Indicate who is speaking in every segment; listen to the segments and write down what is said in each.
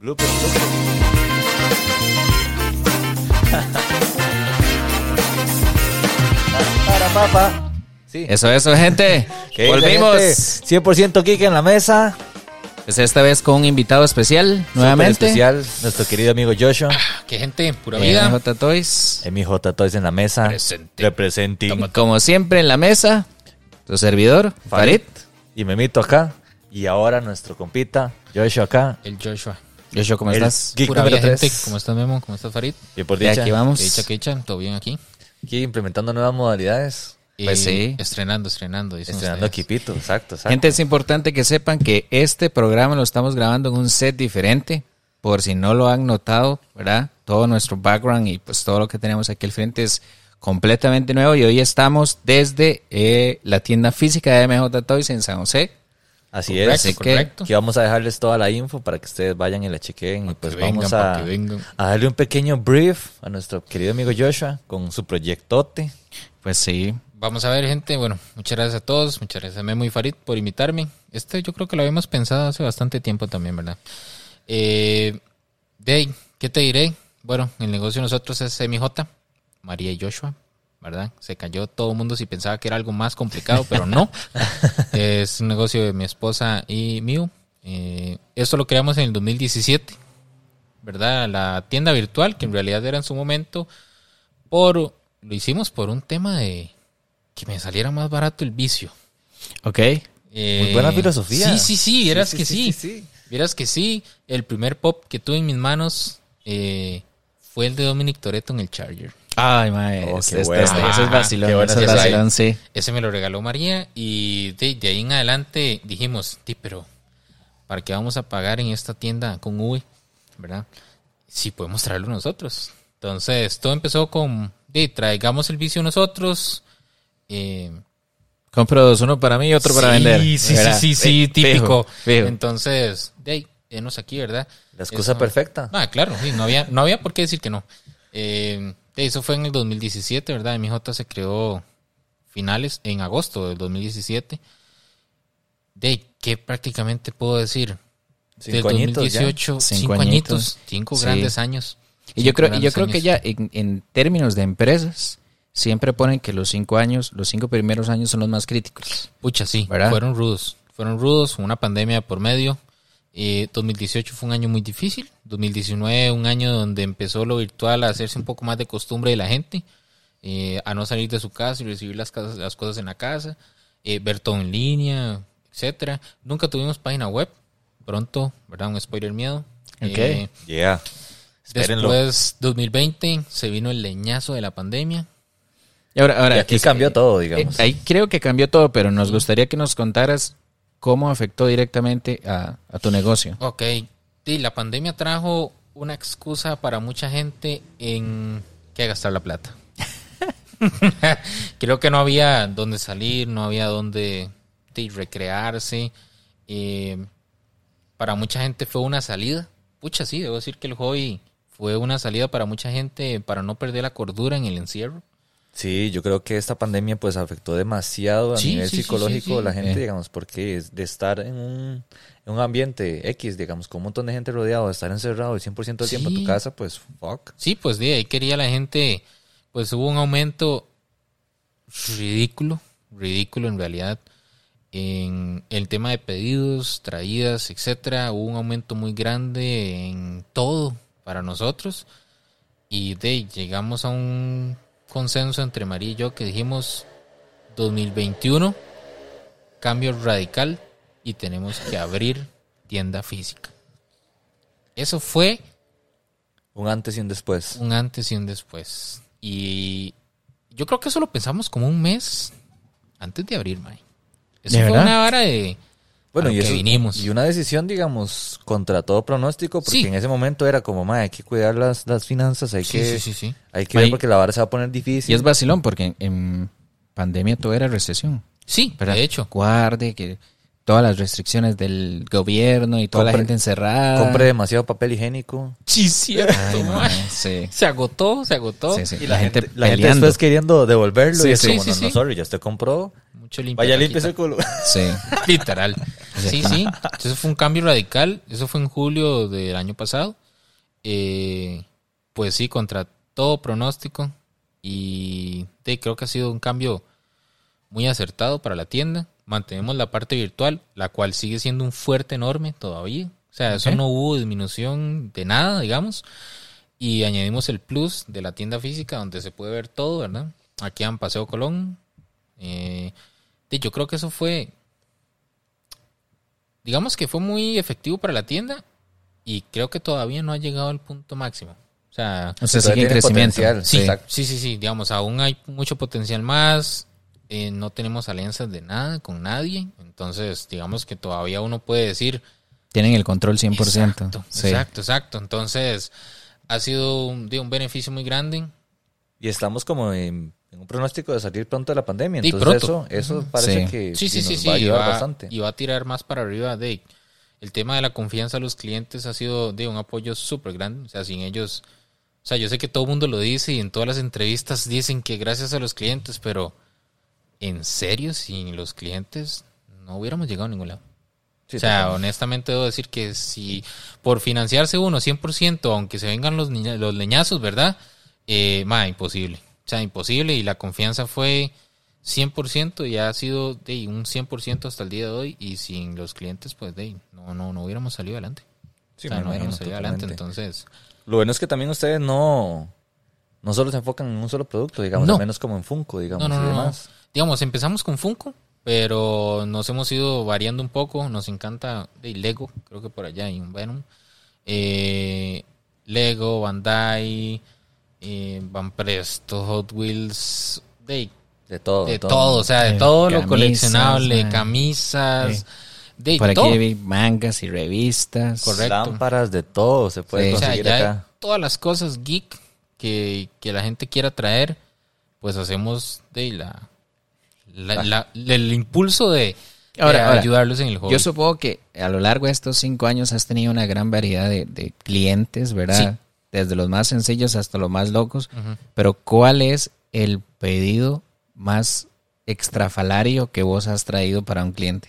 Speaker 1: Blooper. Para papá. Sí.
Speaker 2: Eso, eso, gente.
Speaker 1: ¿Qué dice,
Speaker 2: Volvimos.
Speaker 1: gente? 100% Kike en la mesa.
Speaker 2: Pues esta vez con un invitado especial, nuevamente.
Speaker 1: Especial, nuestro querido amigo Joshua.
Speaker 3: Qué gente, pura
Speaker 2: Eh,
Speaker 3: vida.
Speaker 2: MJ Toys.
Speaker 1: MJ Toys en la mesa.
Speaker 3: Presente.
Speaker 1: Representing.
Speaker 2: Como siempre en la mesa, tu servidor, Farid.
Speaker 1: Y Memito acá. Y ahora nuestro compita, Joshua acá.
Speaker 3: El Joshua.
Speaker 2: Joshua, ¿cómo
Speaker 1: El
Speaker 2: estás?
Speaker 1: Geek
Speaker 3: Pura
Speaker 1: número
Speaker 3: vida, gente.
Speaker 1: 3.
Speaker 3: ¿Cómo estás, Memo? ¿Cómo estás, Farid?
Speaker 1: Y por dicha,
Speaker 2: aquí vamos.
Speaker 3: ¿Qué dicha, qué dicha? ¿Todo bien aquí?
Speaker 1: aquí implementando nuevas modalidades.
Speaker 2: Pues sí.
Speaker 3: Estrenando, estrenando. dicen
Speaker 1: Estrenando
Speaker 3: ustedes.
Speaker 1: equipito, exacto, exacto.
Speaker 2: Gente, es importante que sepan que este programa lo estamos grabando en un set diferente. Por si no lo han notado, ¿verdad? Todo nuestro background y pues todo lo que tenemos aquí al frente es completamente nuevo. Y hoy estamos desde eh, la tienda física de MJ Toys en San José.
Speaker 1: Así
Speaker 3: Correcto,
Speaker 1: es.
Speaker 2: Así que-
Speaker 3: correcto.
Speaker 1: Aquí vamos a dejarles toda la info para que ustedes vayan y la chequen. Y pues
Speaker 3: que vengan,
Speaker 1: vamos a,
Speaker 3: que
Speaker 1: darle un pequeño brief a nuestro querido amigo Joshua con su proyectote.
Speaker 2: Pues sí,
Speaker 3: Vamos a ver, gente. Bueno, muchas gracias a todos. Muchas gracias a Memo y Farid por invitarme. Este yo creo que lo habíamos pensado hace bastante tiempo también, ¿verdad? Eh, ahí, ¿qué te diré? Bueno, el negocio de nosotros es MJ, María y Joshua, ¿verdad? Se cayó todo el mundo si pensaba que era algo más complicado, pero no. es un negocio de mi esposa y mío. Eh, esto lo creamos en el 2017, ¿verdad? La tienda virtual, que en realidad era en su momento, por lo hicimos por un tema de que me saliera más barato el vicio.
Speaker 2: ok.
Speaker 3: Eh,
Speaker 1: Muy buena filosofía.
Speaker 3: Sí, sí, sí, vieras
Speaker 1: Sí,
Speaker 3: que
Speaker 1: sí,
Speaker 3: sí.
Speaker 1: sí, sí.
Speaker 3: Vieras que sí. El primer pop que tuve en mis manos eh, fue el de Dominic Toretto en el Charger.
Speaker 2: Ay, mae,
Speaker 1: Oh,
Speaker 2: este-
Speaker 1: qué
Speaker 2: este-
Speaker 1: bueno.
Speaker 2: este- ese es
Speaker 3: Ah,
Speaker 2: vacilón, ese es vacilón, sí.
Speaker 3: Ese me lo regaló María y de, de ahí en adelante dijimos, "Ti, pero ¿para qué vamos a pagar en esta tienda con V? ¿Verdad? Si podemos traerlo nosotros. Entonces, todo empezó con, de, traigamos el vicio nosotros. Eh,
Speaker 2: Compro dos, uno para mí y otro para
Speaker 3: sí,
Speaker 2: vender.
Speaker 3: Sí, sí,
Speaker 2: ¿verdad?
Speaker 3: sí, sí, típico.
Speaker 2: fijo.
Speaker 3: Entonces, de ahí, enos aquí, ¿verdad?
Speaker 1: La excusa
Speaker 3: Eso-
Speaker 1: perfecta.
Speaker 3: Ah, claro, sí, no había, no había por qué decir que no. Eh, eso fue en el 2017, ¿verdad? MJ se creó finales, en agosto del 2017. De ¿qué prácticamente puedo decir?
Speaker 1: Cinco
Speaker 3: del
Speaker 1: añitos ya.
Speaker 3: 2018,
Speaker 2: Cinco
Speaker 3: cinco,
Speaker 2: añitos.
Speaker 3: añitos, cinco
Speaker 2: Sí.
Speaker 3: grandes años.
Speaker 2: Y yo creo, yo creo que ya en, en términos de empresas, siempre ponen que los cinco años, los cinco primeros años son los más críticos.
Speaker 3: Pucha, sí,
Speaker 2: ¿Verdad?
Speaker 3: fueron rudos. Fueron rudos, una pandemia por medio. Eh, 2018 fue un año muy difícil. 2019 un año donde empezó lo virtual a hacerse un poco más de costumbre de la gente. eh, a no salir de su casa y recibir las, casas- las cosas en la casa. eh, ver todo en línea, etcétera. Nunca tuvimos página web. Pronto, ¿verdad? Un spoiler miedo.
Speaker 2: Ok.
Speaker 3: Eh,
Speaker 1: Yeah. Espérenlo.
Speaker 3: después, 2020, se vino el leñazo de la pandemia.
Speaker 2: Y ahora, ahora
Speaker 1: Y aquí
Speaker 2: es-
Speaker 1: cambió todo,
Speaker 2: eh,
Speaker 1: digamos.
Speaker 2: ahí creo que cambió todo, pero nos gustaría que nos contaras cómo afectó directamente a, a tu negocio.
Speaker 3: Ok, sí, la pandemia trajo una excusa para mucha gente en que gastar la plata. Creo que no había dónde salir, no había dónde recrearse. Eh, para mucha gente fue una salida. Pucha, sí, debo decir que el hobby fue una salida para mucha gente para no perder la cordura en el encierro.
Speaker 1: Sí, yo creo que esta pandemia pues afectó demasiado a
Speaker 3: Sí,
Speaker 1: nivel
Speaker 3: sí,
Speaker 1: psicológico
Speaker 3: sí.
Speaker 1: la gente,
Speaker 2: Eh.
Speaker 1: digamos, porque es de estar en un, en un ambiente X, digamos, con un montón de gente rodeado, de estar encerrado el 100% del tiempo en tu casa, pues fuck.
Speaker 3: Sí, pues de ahí quería la gente, pues hubo un aumento ridículo, ridículo en realidad, en el tema de pedidos, traídas, etcétera, hubo un aumento muy grande en todo para nosotros y de llegamos a un consenso entre María y yo que dijimos 2021 cambio radical y tenemos que abrir tienda física. Eso fue
Speaker 1: Un antes y un después.
Speaker 3: un antes y un después. Y yo creo que eso lo pensamos como un mes antes de abrir, May. Eso
Speaker 2: ¿De
Speaker 3: fue
Speaker 2: verdad?
Speaker 3: una vara de.
Speaker 1: Bueno, y, eso-
Speaker 3: vinimos.
Speaker 1: y una decisión, digamos, contra todo pronóstico, porque
Speaker 3: Sí.
Speaker 1: en ese momento era como, "Ma, hay que cuidar las, las finanzas, hay
Speaker 3: Sí,
Speaker 1: que,
Speaker 3: sí.
Speaker 1: hay que
Speaker 2: Ahí-
Speaker 1: ver porque la vara se va a poner difícil.
Speaker 2: Y es vacilón porque en, en pandemia todo era recesión.
Speaker 3: Sí,
Speaker 2: ¿verdad?
Speaker 3: de hecho.
Speaker 2: Guarde, que todas las restricciones del gobierno y toda la gente encerrada.
Speaker 1: Compre demasiado papel higiénico.
Speaker 3: Sí, cierto,
Speaker 2: Ay, sí.
Speaker 3: Se agotó, se agotó.
Speaker 2: Sí, sí.
Speaker 1: Y
Speaker 2: La, gente,
Speaker 1: la gente después queriendo devolverlo.
Speaker 2: Sí,
Speaker 1: y es
Speaker 2: sí,
Speaker 1: como,
Speaker 3: sí,
Speaker 1: no,
Speaker 3: sí.
Speaker 1: no, sorry, ya usted compró.
Speaker 3: Mucho limpia
Speaker 1: Vaya, el culo.
Speaker 2: Sí.
Speaker 3: Literal. Sí, sí. Eso fue un cambio radical. Eso fue en julio del año pasado. Eh, pues sí, contra todo pronóstico. Y creo que ha sido un cambio muy acertado para la tienda. Mantenemos la parte virtual, la cual sigue siendo un fuerte enorme todavía. O sea, eso no hubo disminución de nada, digamos. Y añadimos el plus de la tienda física donde se puede ver todo, ¿verdad? Aquí en Paseo Colón. Eh, yo creo que eso fue digamos que fue muy efectivo para la tienda y creo que todavía no ha llegado al punto máximo. O sea,
Speaker 2: O sea,
Speaker 1: Todavía
Speaker 2: sigue en crecimiento.
Speaker 3: sí, sí, sí, sí, digamos, aún hay mucho potencial más, eh, no tenemos alianzas de nada con nadie, entonces digamos que todavía uno puede decir...
Speaker 2: Tienen el control 100%.
Speaker 3: Exacto,
Speaker 2: Sí.
Speaker 3: exacto, exacto. Entonces ha sido un, de un beneficio muy grande.
Speaker 1: Y estamos como en, en un pronóstico de salir pronto de la pandemia.
Speaker 3: Sí,
Speaker 1: Entonces
Speaker 3: pronto.
Speaker 1: eso, eso parece
Speaker 2: Sí.
Speaker 1: que
Speaker 3: Sí, sí,
Speaker 1: nos
Speaker 3: sí, sí.
Speaker 1: va a
Speaker 3: y
Speaker 1: ayudar
Speaker 3: va-
Speaker 1: bastante.
Speaker 3: Y va a tirar más para arriba de el tema de la confianza a los clientes ha sido de un apoyo súper grande. O sea, sin ellos, o sea, yo sé que todo el mundo lo dice y en todas las entrevistas dicen que gracias a los clientes, pero en serio, sin los clientes no hubiéramos llegado a ningún lado.
Speaker 1: Sí,
Speaker 3: o sea, honestamente debo decir que si por financiarse uno 100%, aunque se vengan los, niña- los leñazos, ¿verdad? Eh, ma, imposible. O sea, imposible y la confianza fue 100% y ha sido de un 100% hasta el día de hoy y sin los clientes, pues de no, no, no hubiéramos salido adelante.
Speaker 1: Sí,
Speaker 3: o sea, no hubiéramos salido adelante. Entonces,
Speaker 1: Lo bueno es que también ustedes no, no solo se enfocan en un solo producto, digamos,
Speaker 3: No.
Speaker 1: al menos como en Funko, digamos,
Speaker 3: no, no,
Speaker 1: y
Speaker 3: no, no.
Speaker 1: demás.
Speaker 3: Digamos, empezamos con Funko, pero nos hemos ido variando un poco. Nos encanta de Lego, creo que por allá hay un Venom. Eh, Lego, Bandai, eh, Van Presto, Hot Wheels, de,
Speaker 1: De todo.
Speaker 3: de todo. o sea, de
Speaker 2: Eh,
Speaker 3: todo lo
Speaker 2: camisas,
Speaker 3: coleccionable,
Speaker 2: man.
Speaker 3: camisas,
Speaker 2: Sí.
Speaker 3: de
Speaker 2: Por aquí
Speaker 3: todo.
Speaker 2: vi mangas y revistas.
Speaker 3: Correcto.
Speaker 1: Lámparas, de todo se puede
Speaker 2: Sí.
Speaker 3: O sea,
Speaker 1: conseguir
Speaker 3: ya
Speaker 1: acá.
Speaker 3: todas las cosas geek que, que la gente quiera traer, pues hacemos de la, la- la- el impulso de, de
Speaker 2: Ahora, ahora,
Speaker 3: ayudarlos en el juego.
Speaker 2: Yo supongo que a lo largo de estos cinco años has tenido una gran variedad de, de clientes, ¿verdad?
Speaker 3: Sí.
Speaker 2: Desde los más sencillos hasta los más locos. Pero ¿cuál es el pedido más extrafalario que vos has traído para un cliente?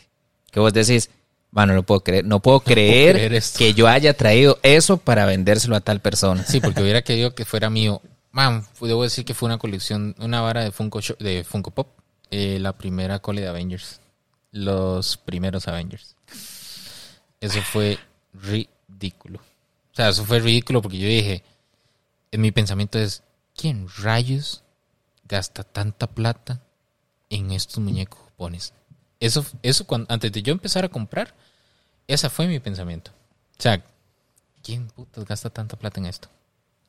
Speaker 2: Que vos decís, bueno, no puedo creer, no puedo creer,
Speaker 3: creer esto".
Speaker 2: que yo haya traído eso para vendérselo a tal persona.
Speaker 3: Sí, porque hubiera querido que fuera mío. Man, debo decir que fue una colección, una vara de Funko, Sho- de Funko Pop. Eh, la primera cole de Avengers. Los primeros Avengers. Eso fue ridículo. O sea, eso fue ridículo porque yo dije, en mi pensamiento es, ¿quién rayos gasta tanta plata en estos muñecos japoneses? Eso, eso cuando, antes de yo empezar a comprar, ese fue mi pensamiento. O sea, ¿quién putas gasta tanta plata en esto?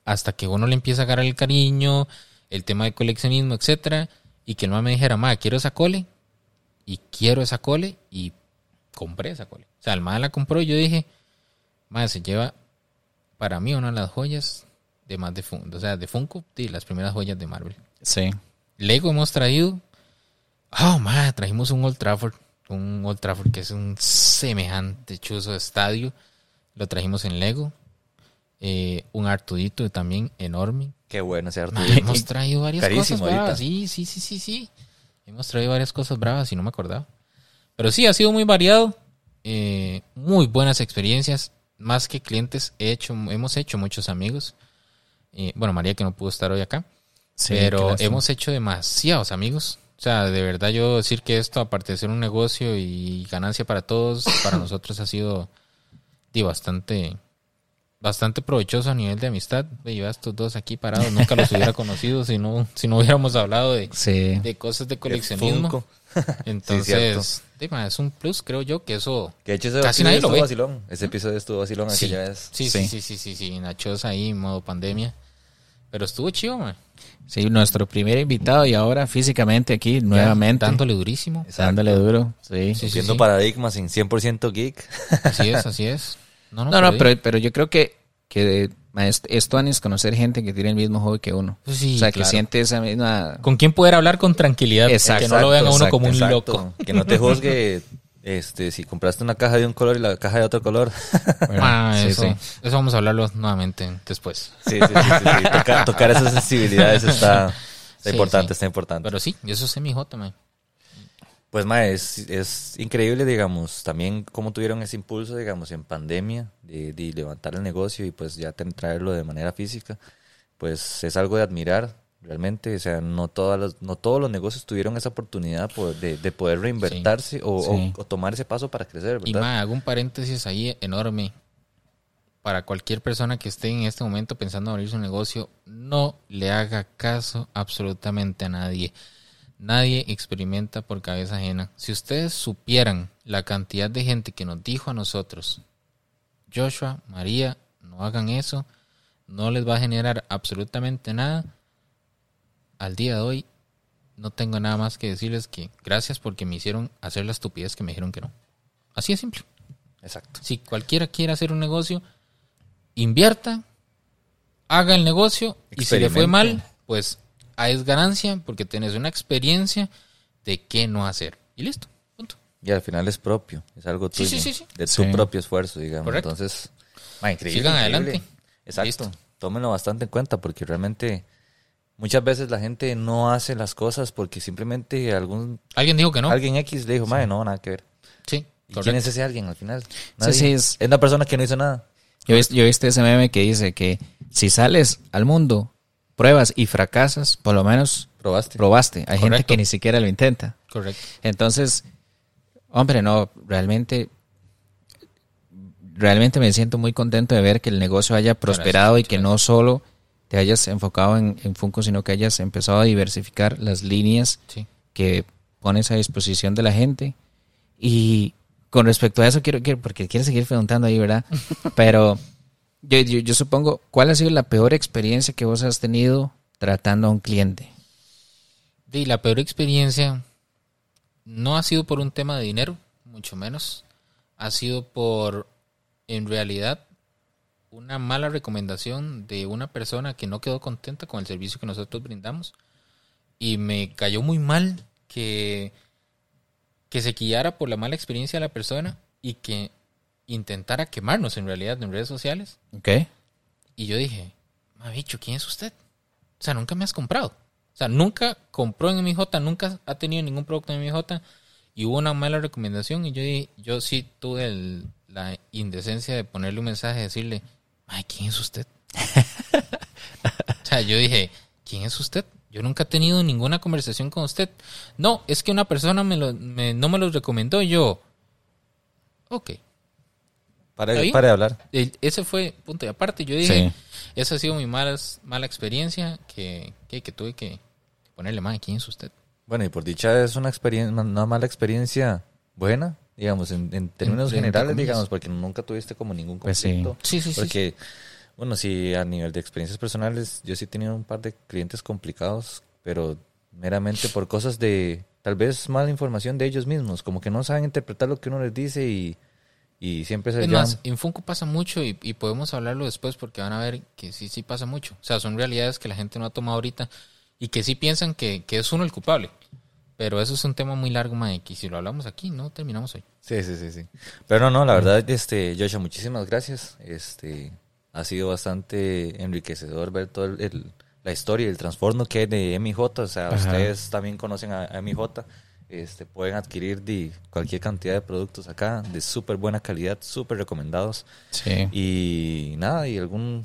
Speaker 3: Hasta que uno le empieza a agarrar el cariño, el tema de coleccionismo, etcétera, y que el mamá me dijera, ma, quiero esa cole, y quiero esa cole, y compré esa cole. O sea, el ma la compró y yo dije, ma, se lleva para mí una de las joyas de más de Funko, o sea, de Funko, sí, las primeras joyas de Marvel.
Speaker 2: Sí.
Speaker 3: Lego hemos traído. Oh, madre, trajimos un Old Trafford. Un Old Trafford que es un semejante chuzo de estadio. Lo trajimos en Lego. Eh, un Artudito también enorme.
Speaker 1: Qué bueno ese
Speaker 3: Madre,
Speaker 1: Artudito.
Speaker 3: hemos traído varias
Speaker 1: Carísimo
Speaker 3: cosas bravas.
Speaker 1: ahorita.
Speaker 3: Sí, sí, sí, sí, sí. Hemos traído varias cosas bravas y no me acordaba. Pero sí, ha sido muy variado. Eh, muy buenas experiencias. Más que clientes, he hecho, hemos hecho muchos amigos. Eh, bueno, María que no pudo estar hoy acá.
Speaker 2: Sí,
Speaker 3: pero hemos hecho demasiados amigos. O sea, de verdad yo decir que esto, aparte de ser un negocio y ganancia para todos, para nosotros ha sido di, bastante bastante provechoso a nivel de amistad. Yo a estos dos aquí parados nunca los hubiera conocido si no, si no hubiéramos hablado de,
Speaker 2: Sí.
Speaker 3: de cosas de coleccionismo. Entonces, ma, es un plus, creo yo, que eso...
Speaker 1: Que hecho ese
Speaker 3: Casi nadie lo ve.
Speaker 1: vacilón. Ese episodio estuvo vacilón
Speaker 3: Sí,
Speaker 1: aquella vez.
Speaker 3: sí, sí, sí, sí, sí, sí, Nachos ahí, modo pandemia. Pero estuvo chido, man.
Speaker 2: Sí, nuestro primer invitado y ahora físicamente aquí nuevamente.
Speaker 3: Dándole durísimo.
Speaker 2: Dándole duro. Sí.
Speaker 3: Sí, sí, sí.
Speaker 1: paradigmas en 100% geek.
Speaker 3: Así es, así es. No, no,
Speaker 2: No, no,
Speaker 3: di-
Speaker 2: pero, pero yo creo que, que esto es conocer gente que tiene el mismo hobby que uno.
Speaker 3: Pues sí,
Speaker 2: o sea, que siente esa misma...
Speaker 3: ¿Con quién poder hablar con tranquilidad?
Speaker 2: Exacto,
Speaker 3: que no lo vean a uno
Speaker 1: Exacto,
Speaker 3: como un
Speaker 1: exacto.
Speaker 3: loco.
Speaker 1: Que no te juzgue Este, si compraste una caja de un color y la caja de otro color.
Speaker 2: Bueno,
Speaker 3: Ah,
Speaker 2: sí,
Speaker 3: eso,
Speaker 2: sí.
Speaker 3: eso vamos a hablarlo nuevamente después.
Speaker 1: sí, sí, sí, sí, sí. Toca- tocar esas sensibilidades está, importante,
Speaker 3: sí.
Speaker 1: está importante.
Speaker 3: Pero sí, eso es MJ, man.
Speaker 1: Pues, ma, es, es increíble, digamos, también cómo tuvieron ese impulso, digamos, en pandemia, de, de levantar el negocio y pues ya traerlo de manera física. Pues es algo de admirar, realmente. O sea, no, todas las- no todos los negocios tuvieron esa oportunidad por- de, de poder reinvertirse o, o-
Speaker 2: Sí.
Speaker 1: o tomar ese paso para crecer,
Speaker 3: Y ma, hago un paréntesis ahí enorme. Para cualquier persona que esté en este momento pensando en abrir su negocio, no le haga caso absolutamente a nadie. Nadie experimenta por cabeza ajena. Si ustedes supieran la cantidad de gente que nos dijo a nosotros, Joshua, María, no hagan eso, no les va a generar absolutamente nada. Al día de hoy, no tengo nada más que decirles que gracias porque me hicieron hacer la estupidez que me dijeron que no. Así de simple.
Speaker 1: Exacto.
Speaker 3: Si cualquiera quiere hacer un negocio, invierta, haga el negocio y si le fue mal, pues ahí es ganancia porque tenés una experiencia de qué no hacer. Y listo. Punto.
Speaker 1: Y al final es propio, es algo tuyo,
Speaker 3: sí, sí, sí.
Speaker 1: de tu
Speaker 2: Sí.
Speaker 1: propio esfuerzo, digamos.
Speaker 3: Correcto.
Speaker 1: Entonces, increíble.
Speaker 3: Sigan
Speaker 1: increíble.
Speaker 3: adelante.
Speaker 1: Exacto.
Speaker 3: Listo.
Speaker 1: Tómenlo bastante en cuenta porque realmente muchas veces la gente no hace las cosas porque simplemente algún
Speaker 3: Alguien dijo que no.
Speaker 1: alguien X le dijo, madre, no, nada que ver.
Speaker 3: Sí,
Speaker 1: ¿Y quién es ese alguien al final?
Speaker 2: Sí,
Speaker 1: Nadie.
Speaker 2: sí, es-
Speaker 1: es una persona que no hizo nada.
Speaker 2: Yo, yo he visto ese meme que dice que si sales al mundo, pruebas y fracasas, por lo menos
Speaker 1: Probaste.
Speaker 2: probaste. Hay gente que ni siquiera lo intenta.
Speaker 3: Correcto.
Speaker 2: Entonces, hombre, no, realmente, realmente me siento muy contento de ver que el negocio haya prosperado y que no solo te hayas enfocado en, en Funko, sino que hayas empezado a diversificar las líneas
Speaker 3: Sí.
Speaker 2: que pones a disposición de la gente. Y con respecto a eso, quiero, quiero porque quiero seguir preguntando ahí, ¿verdad? Pero yo, yo, yo supongo, ¿cuál ha sido la peor experiencia que vos has tenido tratando a un cliente?
Speaker 3: Y la peor experiencia no ha sido por un tema de dinero, mucho menos. Ha sido por, en realidad, una mala recomendación de una persona que no quedó contenta con el servicio que nosotros brindamos. Y me cayó muy mal que, que se quillara por la mala experiencia de la persona y que intentara quemarnos en realidad en redes sociales.
Speaker 2: ¿Ok?
Speaker 3: Y yo dije, ma bicho, ¿quién es usted? O sea, nunca me has comprado. O sea, nunca compró en MJ, nunca ha tenido ningún producto en MJ y hubo una mala recomendación y yo dije, yo sí tuve el- la indecencia de ponerle un mensaje y decirle, ay, ¿quién es usted? o sea, yo dije, ¿quién es usted? Yo nunca he tenido ninguna conversación con usted. No, es que una persona me lo- me- no me los recomendó y yo. Ok,
Speaker 1: Para, para de hablar.
Speaker 3: el- ese fue punto y aparte. Yo dije,
Speaker 2: Sí.
Speaker 3: esa ha sido mi malas, mala experiencia que, que, que tuve que ponerle más. ¿Quién es usted?
Speaker 1: Bueno, y por dicha es una experiencia, una mala experiencia buena, digamos, en, en términos generales, digamos, porque nunca tuviste como ningún
Speaker 2: Pues sí.
Speaker 1: conflicto.
Speaker 3: Sí, sí, sí.
Speaker 1: Porque, bueno, sí, a nivel de experiencias personales, yo sí he tenido un par de clientes complicados, pero meramente por cosas de, tal vez, mala información de ellos mismos, como que no saben interpretar lo que uno les dice y, y siempre se
Speaker 3: Es más, en Funko pasa mucho y, y podemos hablarlo después porque van a ver que sí, sí pasa mucho. O sea, son realidades que la gente no ha tomado ahorita y que sí piensan que, que es uno el culpable. Pero eso es un tema muy largo, Mike, y si lo hablamos aquí, no terminamos hoy.
Speaker 1: Sí, sí, sí, sí. Pero no, no, la verdad, este, Joshua, muchísimas gracias. Este, ha sido bastante enriquecedor ver toda el, el- la historia y el trastorno que hay de MJ. O sea,
Speaker 2: Ajá.
Speaker 1: ustedes también conocen a, a MJ. Este, pueden adquirir de cualquier cantidad de productos acá, de súper buena calidad, súper recomendados.
Speaker 2: Sí.
Speaker 1: Y nada, y algún...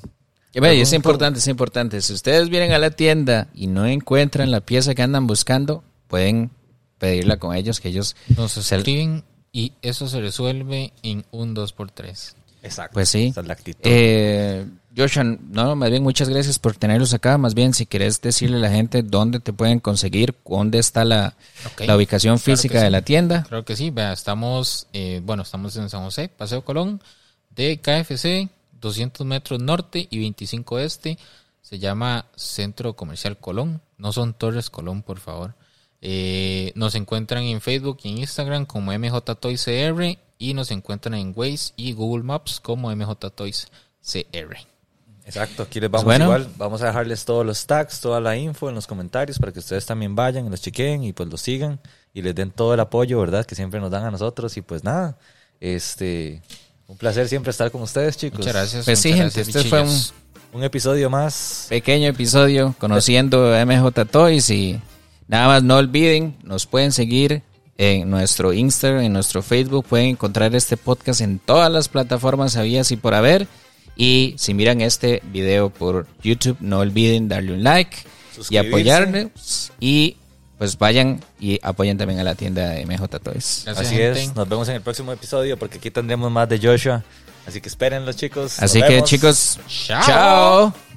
Speaker 2: Y y es
Speaker 1: algún
Speaker 2: importante, es importante. Si ustedes vienen a la tienda y no encuentran la pieza que andan buscando, pueden pedirla con ellos, que ellos...
Speaker 3: Nos
Speaker 2: se-
Speaker 3: escriben y eso se resuelve en un 2x3.
Speaker 1: Exacto.
Speaker 2: Pues sí.
Speaker 1: esa es la actitud.
Speaker 2: Eh, Joshua, no, más bien muchas gracias por tenerlos acá. Más bien, si querés decirle a la gente dónde te pueden conseguir, dónde está la, la ubicación
Speaker 3: Claro
Speaker 2: física
Speaker 3: sí.
Speaker 2: de la tienda.
Speaker 3: Claro que sí, vea, estamos, eh, bueno, estamos en San José, Paseo Colón, de KFC, 200 metros norte y 25 este. Se llama Centro Comercial Colón, no son Torres Colón, por favor. Eh, nos encuentran en Facebook y en Instagram como MJ Toys CR y nos encuentran en Waze y Google Maps como MJ Toys CR.
Speaker 1: Exacto, aquí les vamos
Speaker 2: bueno.
Speaker 1: igual. Vamos a dejarles todos los tags, toda la info en los comentarios para que ustedes también vayan y los chequen y pues los sigan y les den todo el apoyo, ¿verdad? Que siempre nos dan a nosotros. Y pues nada, este, un placer siempre estar con ustedes, chicos.
Speaker 3: Muchas gracias.
Speaker 2: Pues sí, gente, este fue un.
Speaker 1: Un episodio más.
Speaker 2: pequeño episodio conociendo a MJ Toys y nada más no olviden, nos pueden seguir en nuestro Instagram, en nuestro Facebook, pueden encontrar este podcast en todas las plataformas habías y por haber y si miran este video por YouTube, no olviden darle un like y
Speaker 1: Suscribirse.
Speaker 2: apoyarnos y pues vayan y apoyen también a la tienda de MJ Toys.
Speaker 3: Gracias,
Speaker 1: Así
Speaker 3: gente.
Speaker 1: es, nos vemos en el próximo episodio porque aquí tendremos más de Joshua. Así que espérenlo, chicos. Nos
Speaker 2: Así que
Speaker 1: vemos.
Speaker 2: chicos,
Speaker 3: Chao.
Speaker 2: chao.